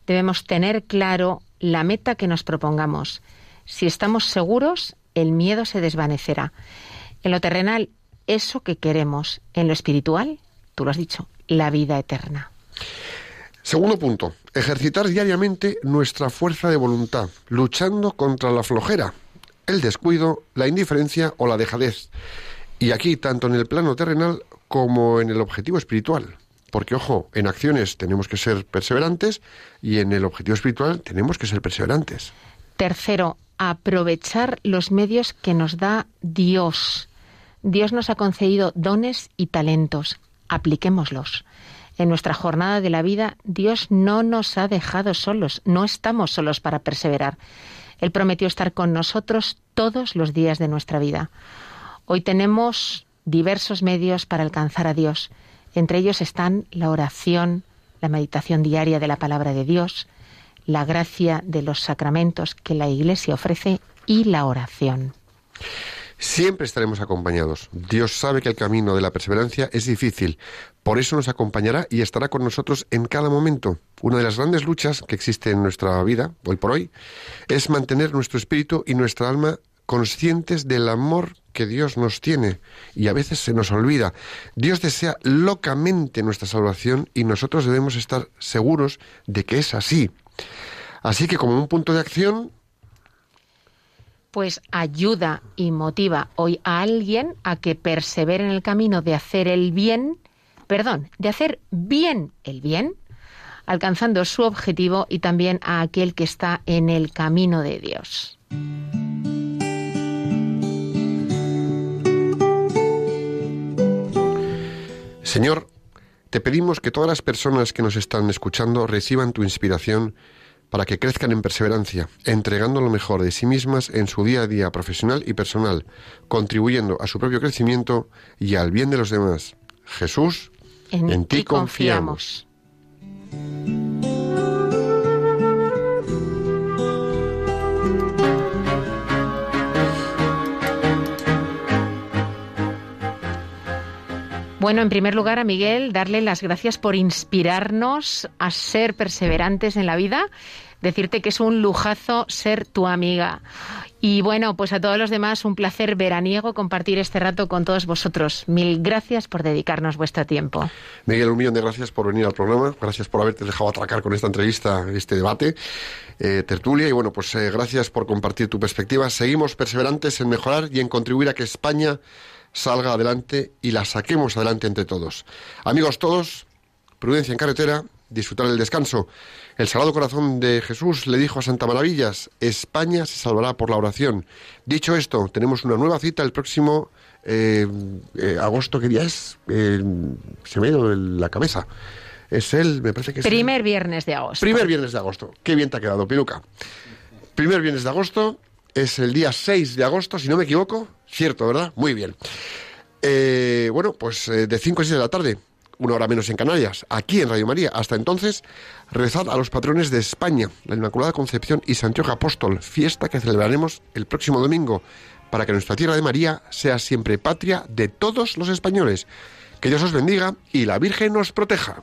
Debemos tener claro la meta que nos propongamos. Si estamos seguros, el miedo se desvanecerá. En lo terrenal, eso que queremos. En lo espiritual, tú lo has dicho, la vida eterna. Segundo punto, ejercitar diariamente nuestra fuerza de voluntad, luchando contra la flojera, el descuido, la indiferencia o la dejadez. Y aquí, tanto en el plano terrenal como en el objetivo espiritual. Porque, ojo, en acciones tenemos que ser perseverantes y en el objetivo espiritual tenemos que ser perseverantes. Tercero, aprovechar los medios que nos da Dios. Dios nos ha concedido dones y talentos. Apliquémoslos. En nuestra jornada de la vida, Dios no nos ha dejado solos, no estamos solos para perseverar. Él prometió estar con nosotros todos los días de nuestra vida. Hoy tenemos diversos medios para alcanzar a Dios. Entre ellos están la oración, la meditación diaria de la palabra de Dios, la gracia de los sacramentos que la Iglesia ofrece y la oración. Siempre estaremos acompañados. Dios sabe que el camino de la perseverancia es difícil. Por eso nos acompañará y estará con nosotros en cada momento. Una de las grandes luchas que existe en nuestra vida, hoy por hoy, es mantener nuestro espíritu y nuestra alma conscientes del amor que Dios nos tiene y a veces se nos olvida. Dios desea locamente nuestra salvación y nosotros debemos estar seguros de que es así. Así que como un punto de acción pues ayuda y motiva hoy a alguien a que persevere en el camino de hacer el bien, perdón, de hacer bien el bien, alcanzando su objetivo y también a aquel que está en el camino de Dios. Señor, te pedimos que todas las personas que nos están escuchando reciban tu inspiración para que crezcan en perseverancia, entregando lo mejor de sí mismas en su día a día profesional y personal, contribuyendo a su propio crecimiento y al bien de los demás. Jesús, en, ti confiamos. Bueno, en primer lugar a Miguel darle las gracias por inspirarnos a ser perseverantes en la vida, decirte que es un lujazo ser tu amiga. Y bueno, pues a todos los demás un placer veraniego compartir este rato con todos vosotros. Mil gracias por dedicarnos vuestro tiempo. Miguel, un millón de gracias por venir al programa, gracias por haberte dejado atracar con esta entrevista, este debate, eh, tertulia, y bueno, pues eh, gracias por compartir tu perspectiva. Seguimos perseverantes en mejorar y en contribuir a que España salga adelante y la saquemos adelante entre todos. Amigos todos, prudencia en carretera, disfrutar del descanso. El Sagrado Corazón de Jesús le dijo a Santa Maravillas, España se salvará por la oración. Dicho esto, tenemos una nueva cita el próximo eh, eh, agosto, ¿qué día es? se me ha ido la cabeza. Es el, me parece que es Primer viernes de agosto. Primer viernes de agosto. Qué bien te ha quedado, Piruca. Primer viernes de agosto es el día 6 de agosto, si no me equivoco. Cierto, ¿verdad? Muy bien. Eh, bueno, pues eh, de 5 a 6 de la tarde, una hora menos en Canarias, aquí en Radio María. Hasta entonces, rezad a los patrones de España, la Inmaculada Concepción y Santiago Apóstol, fiesta que celebraremos el próximo domingo, para que nuestra tierra de María sea siempre patria de todos los españoles. Que Dios os bendiga y la Virgen nos proteja.